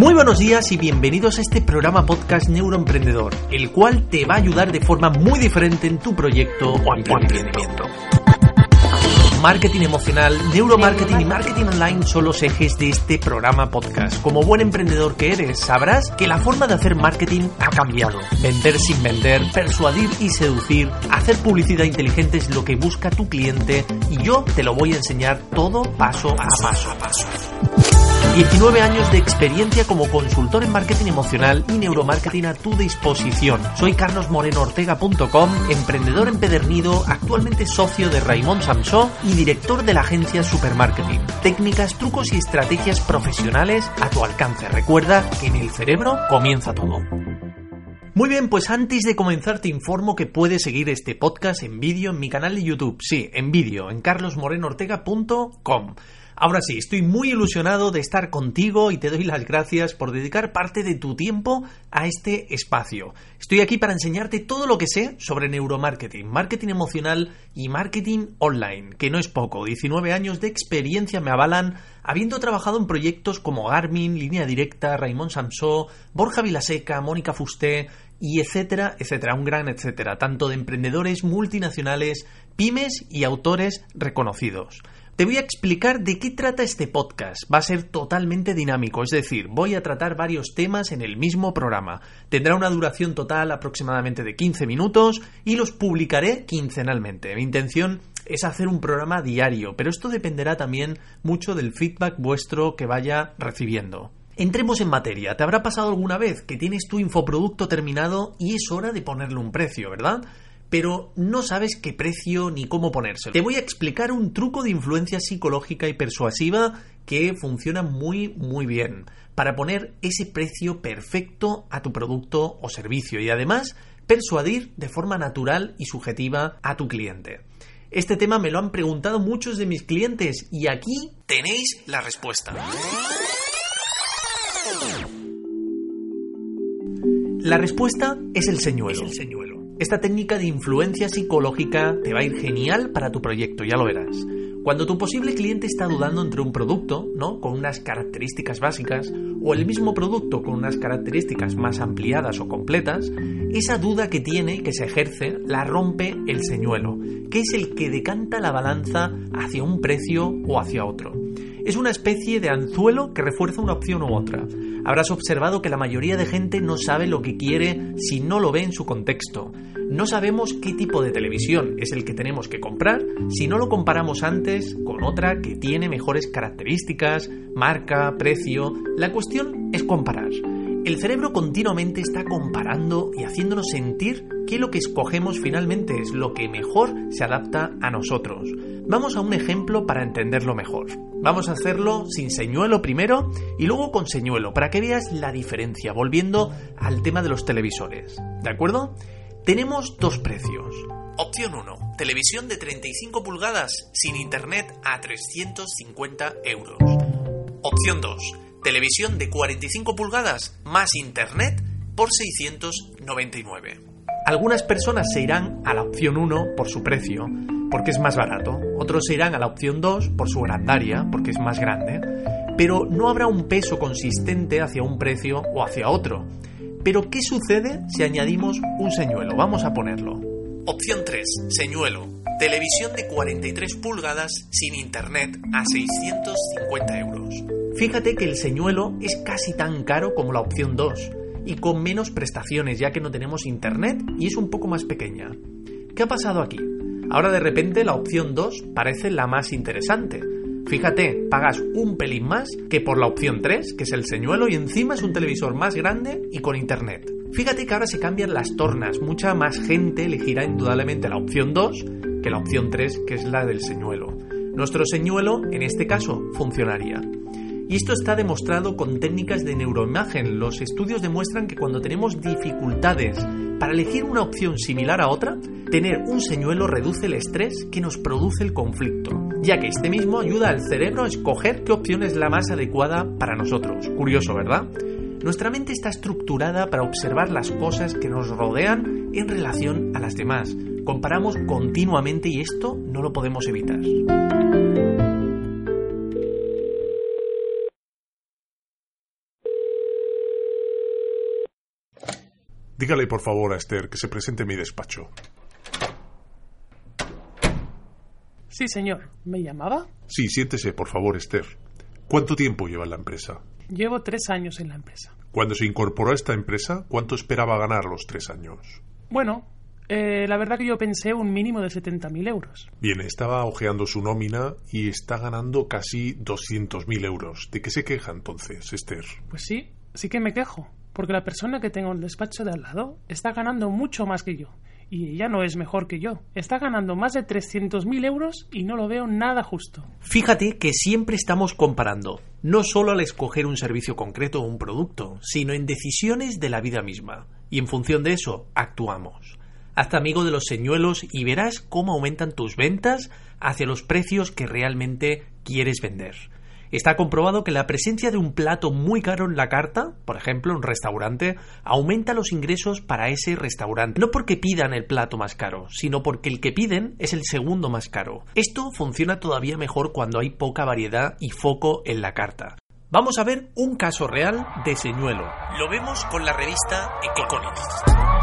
Muy buenos días y bienvenidos a este programa podcast Neuroemprendedor, el cual te va a ayudar de forma muy diferente en tu proyecto o emprendimiento. Marketing emocional, neuromarketing y marketing online son los ejes de este programa podcast. Como buen emprendedor que eres, sabrás que la forma de hacer marketing ha cambiado. Vender sin vender, persuadir y seducir, hacer publicidad inteligente es lo que busca tu cliente y yo te lo voy a enseñar todo paso a paso. A paso. 19 años de experiencia como consultor en marketing emocional y neuromarketing a tu disposición. Soy carlosmorenoortega.com, emprendedor empedernido, actualmente socio de Raymond Samsó y director de la agencia Supermarketing. Técnicas, trucos y estrategias profesionales a tu alcance. Recuerda que en el cerebro comienza todo. Muy bien, pues antes de comenzar te informo que puedes seguir este podcast en vídeo en mi canal de YouTube. Sí, en vídeo, en carlosmorenoortega.com. Ahora sí, estoy muy ilusionado de estar contigo y te doy las gracias por dedicar parte de tu tiempo a este espacio. Estoy aquí para enseñarte todo lo que sé sobre neuromarketing, marketing emocional y marketing online, que no es poco. 19 años de experiencia me avalan, habiendo trabajado en proyectos como Garmin, Línea Directa, Raymond Samsó, Borja Vilaseca, Mónica Fusté, y etcétera, etcétera, un gran etcétera, tanto de emprendedores multinacionales, pymes y autores reconocidos. Te voy a explicar de qué trata este podcast. Va a ser totalmente dinámico, es decir, voy a tratar varios temas en el mismo programa. Tendrá una duración total aproximadamente de 15 minutos y los publicaré quincenalmente. Mi intención es hacer un programa diario, pero esto dependerá también mucho del feedback vuestro que vaya recibiendo. Entremos en materia. ¿Te habrá pasado alguna vez que tienes tu infoproducto terminado y es hora de ponerle un precio, verdad? Pero no sabes qué precio ni cómo ponérselo. Te voy a explicar un truco de influencia psicológica y persuasiva que funciona muy muy bien para poner ese precio perfecto a tu producto o servicio y además persuadir de forma natural y subjetiva a tu cliente. Este tema me lo han preguntado muchos de mis clientes y aquí tenéis la respuesta. La respuesta es el señuelo. Es el señuelo. Esta técnica de influencia psicológica te va a ir genial para tu proyecto, ya lo verás. Cuando tu posible cliente está dudando entre un producto, ¿no? Con unas características básicas, o el mismo producto con unas características más ampliadas o completas, esa duda que tiene, que se ejerce, la rompe el señuelo, que es el que decanta la balanza hacia un precio o hacia otro. Es una especie de anzuelo que refuerza una opción u otra. Habrás observado que la mayoría de gente no sabe lo que quiere si no lo ve en su contexto. No sabemos qué tipo de televisión es el que tenemos que comprar si no lo comparamos antes con otra que tiene mejores características, marca, precio. La cuestión es comparar. El cerebro continuamente está comparando y haciéndonos sentir que lo que escogemos finalmente es lo que mejor se adapta a nosotros. Vamos a un ejemplo para entenderlo mejor. Vamos a hacerlo sin señuelo primero y luego con señuelo para que veas la diferencia, volviendo al tema de los televisores. ¿De acuerdo? Tenemos dos precios. Opción 1. Televisión de 35 pulgadas sin internet a 350 euros. Opción 2 televisión de 45 pulgadas más internet por 699. Algunas personas se irán a la opción 1 por su precio, porque es más barato. Otros irán a la opción 2 por su grandaria, porque es más grande. Pero no habrá un peso consistente hacia un precio o hacia otro. Pero ¿qué sucede si añadimos un señuelo? Vamos a ponerlo. Opción 3. Señuelo. Televisión de 43 pulgadas sin internet a 650 euros. Fíjate que el señuelo es casi tan caro como la opción 2 y con menos prestaciones ya que no tenemos internet y es un poco más pequeña. ¿Qué ha pasado aquí? Ahora de repente la opción 2 parece la más interesante. Fíjate, pagas un pelín más que por la opción 3, que es el señuelo, y encima es un televisor más grande y con internet. Fíjate que ahora se cambian las tornas, mucha más gente elegirá indudablemente la opción 2 que la opción 3, que es la del señuelo. Nuestro señuelo, en este caso, funcionaría. Y esto está demostrado con técnicas de neuroimagen. Los estudios demuestran que cuando tenemos dificultades para elegir una opción similar a otra, tener un señuelo reduce el estrés que nos produce el conflicto, ya que este mismo ayuda al cerebro a escoger qué opción es la más adecuada para nosotros. Curioso, ¿verdad? Nuestra mente está estructurada para observar las cosas que nos rodean en relación a las demás. Comparamos continuamente y esto no lo podemos evitar. Dígale por favor a Esther que se presente en mi despacho. Sí, señor. ¿Me llamaba? Sí, siéntese, por favor, Esther. ¿Cuánto tiempo lleva en la empresa? Llevo tres años en la empresa. Cuando se incorporó a esta empresa, ¿cuánto esperaba ganar los tres años? Bueno, eh, la verdad que yo pensé un mínimo de 70.000 euros. Bien, estaba hojeando su nómina y está ganando casi 200.000 euros. ¿De qué se queja entonces, Esther? Pues sí, sí que me quejo, porque la persona que tengo en el despacho de al lado está ganando mucho más que yo. Y ella no es mejor que yo. Está ganando más de 300.000 euros y no lo veo nada justo. Fíjate que siempre estamos comparando, no solo al escoger un servicio concreto o un producto, sino en decisiones de la vida misma. Y en función de eso, actuamos. Hazte amigo de los señuelos y verás cómo aumentan tus ventas hacia los precios que realmente quieres vender. Está comprobado que la presencia de un plato muy caro en la carta, por ejemplo, un restaurante, aumenta los ingresos para ese restaurante. No porque pidan el plato más caro, sino porque el que piden es el segundo más caro. Esto funciona todavía mejor cuando hay poca variedad y foco en la carta. Vamos a ver un caso real de señuelo. Lo vemos con la revista Economist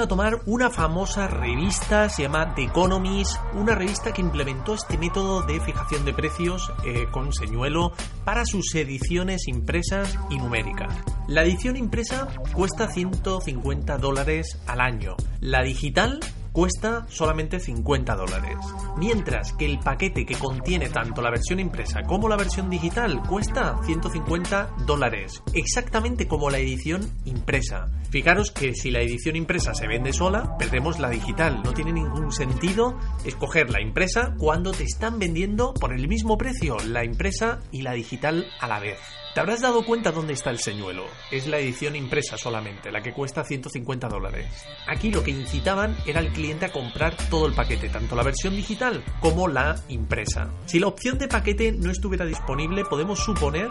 a tomar una famosa revista, se llama The Economist, una revista que implementó este método de fijación de precios eh, con señuelo para sus ediciones impresas y numéricas. La edición impresa cuesta 150 dólares al año, la digital cuesta solamente 50 dólares, mientras que el paquete que contiene tanto la versión impresa como la versión digital cuesta 150 dólares, exactamente como la edición impresa. Fijaros que si la edición impresa se vende sola, perdemos la digital. No tiene ningún sentido escoger la impresa cuando te están vendiendo por el mismo precio la impresa y la digital a la vez. Te habrás dado cuenta dónde está el señuelo. Es la edición impresa solamente, la que cuesta 150 dólares. Aquí lo que incitaban era al cliente a comprar todo el paquete, tanto la versión digital como la impresa. Si la opción de paquete no estuviera disponible, podemos suponer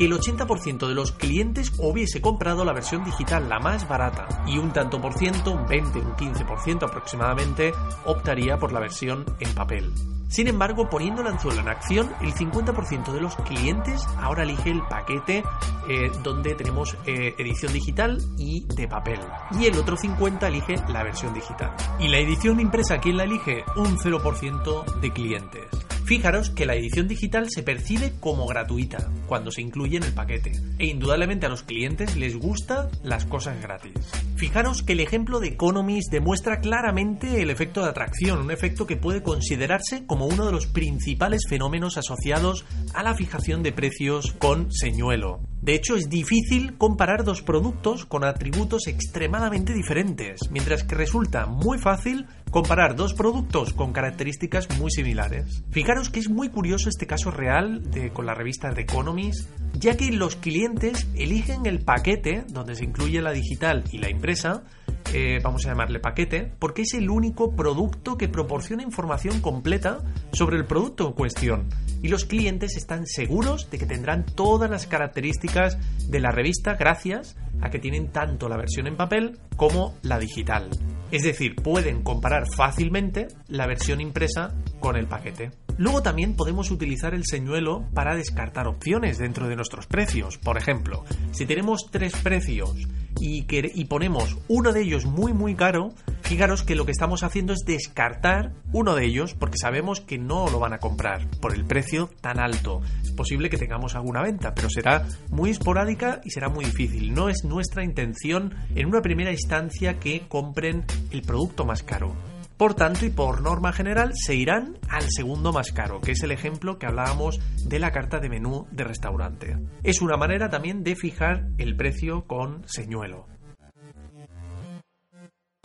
que el 80% de los clientes hubiese comprado la versión digital, la más barata, y un tanto por ciento, un 20, un 15% aproximadamente, optaría por la versión en papel. Sin embargo, poniendo el anzuelo en acción, el 50% de los clientes ahora elige el paquete eh, donde tenemos eh, edición digital y de papel. Y el otro 50% elige la versión digital. Y la edición impresa, ¿quién la elige? Un 0% de clientes. Fijaros que la edición digital se percibe como gratuita cuando se incluye en el paquete e indudablemente a los clientes les gustan las cosas gratis. Fijaros que el ejemplo de Economist demuestra claramente el efecto de atracción, un efecto que puede considerarse como uno de los principales fenómenos asociados a la fijación de precios con señuelo. De hecho, es difícil comparar dos productos con atributos extremadamente diferentes, mientras que resulta muy fácil comparar dos productos con características muy similares. Fijaros que es muy curioso este caso real de, con la revista The Economist, ya que los clientes eligen el paquete donde se incluye la digital y la impresa eh, vamos a llamarle paquete, porque es el único producto que proporciona información completa sobre el producto en cuestión. Y los clientes están seguros de que tendrán todas las características de la revista gracias a que tienen tanto la versión en papel como la digital. Es decir, pueden comparar fácilmente la versión impresa con el paquete. Luego también podemos utilizar el señuelo para descartar opciones dentro de nuestros precios. Por ejemplo, si tenemos tres precios y, y ponemos uno de ellos muy muy caro, fijaros que lo que estamos haciendo es descartar uno de ellos porque sabemos que no lo van a comprar por el precio tan alto. Es posible que tengamos alguna venta, pero será muy esporádica y será muy difícil. No es nuestra intención en una primera instancia que compren el producto más caro. Por tanto, y por norma general, se irán al segundo más caro, que es el ejemplo que hablábamos de la carta de menú de restaurante. Es una manera también de fijar el precio con señuelo.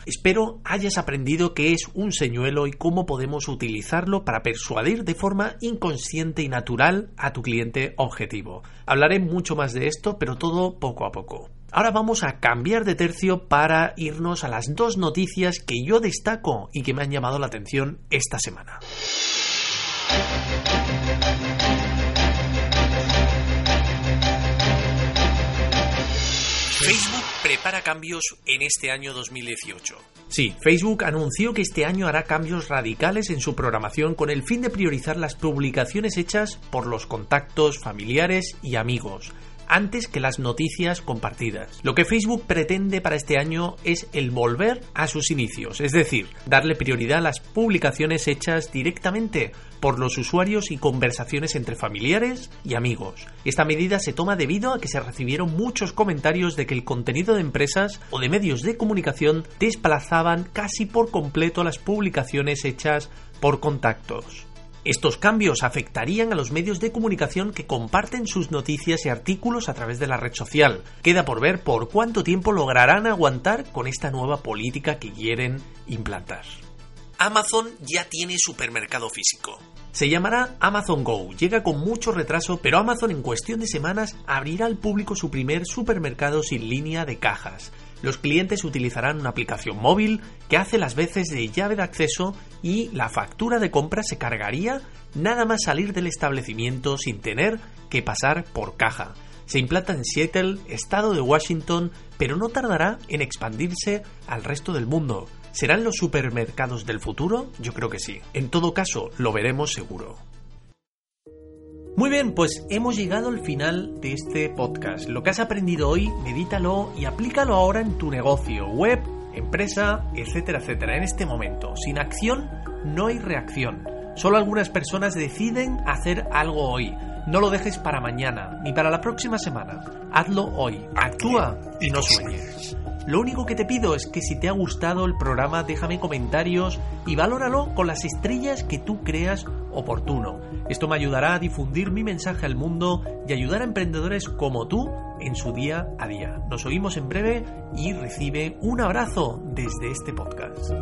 Espero hayas aprendido qué es un señuelo y cómo podemos utilizarlo para persuadir de forma inconsciente y natural a tu cliente objetivo. Hablaré mucho más de esto, pero todo poco a poco. Ahora vamos a cambiar de tercio para irnos a las dos noticias que yo destaco y que me han llamado la atención esta semana. Facebook prepara cambios en este año 2018. Sí, Facebook anunció que este año hará cambios radicales en su programación con el fin de priorizar las publicaciones hechas por los contactos, familiares y amigos antes que las noticias compartidas. Lo que Facebook pretende para este año es el volver a sus inicios, es decir, darle prioridad a las publicaciones hechas directamente por los usuarios y conversaciones entre familiares y amigos. Esta medida se toma debido a que se recibieron muchos comentarios de que el contenido de empresas o de medios de comunicación desplazaban casi por completo las publicaciones hechas por contactos. Estos cambios afectarían a los medios de comunicación que comparten sus noticias y artículos a través de la red social. Queda por ver por cuánto tiempo lograrán aguantar con esta nueva política que quieren implantar. Amazon ya tiene supermercado físico. Se llamará Amazon Go. Llega con mucho retraso, pero Amazon en cuestión de semanas abrirá al público su primer supermercado sin línea de cajas los clientes utilizarán una aplicación móvil que hace las veces de llave de acceso y la factura de compra se cargaría nada más salir del establecimiento sin tener que pasar por caja. Se implanta en Seattle, estado de Washington, pero no tardará en expandirse al resto del mundo. ¿Serán los supermercados del futuro? Yo creo que sí. En todo caso, lo veremos seguro. Muy bien, pues hemos llegado al final de este podcast. Lo que has aprendido hoy, medítalo y aplícalo ahora en tu negocio, web, empresa, etcétera, etcétera. En este momento, sin acción no hay reacción. Solo algunas personas deciden hacer algo hoy. No lo dejes para mañana, ni para la próxima semana. Hazlo hoy. Actúa y no sueñes. Lo único que te pido es que si te ha gustado el programa déjame comentarios y valóralo con las estrellas que tú creas oportuno. Esto me ayudará a difundir mi mensaje al mundo y ayudar a emprendedores como tú en su día a día. Nos oímos en breve y recibe un abrazo desde este podcast.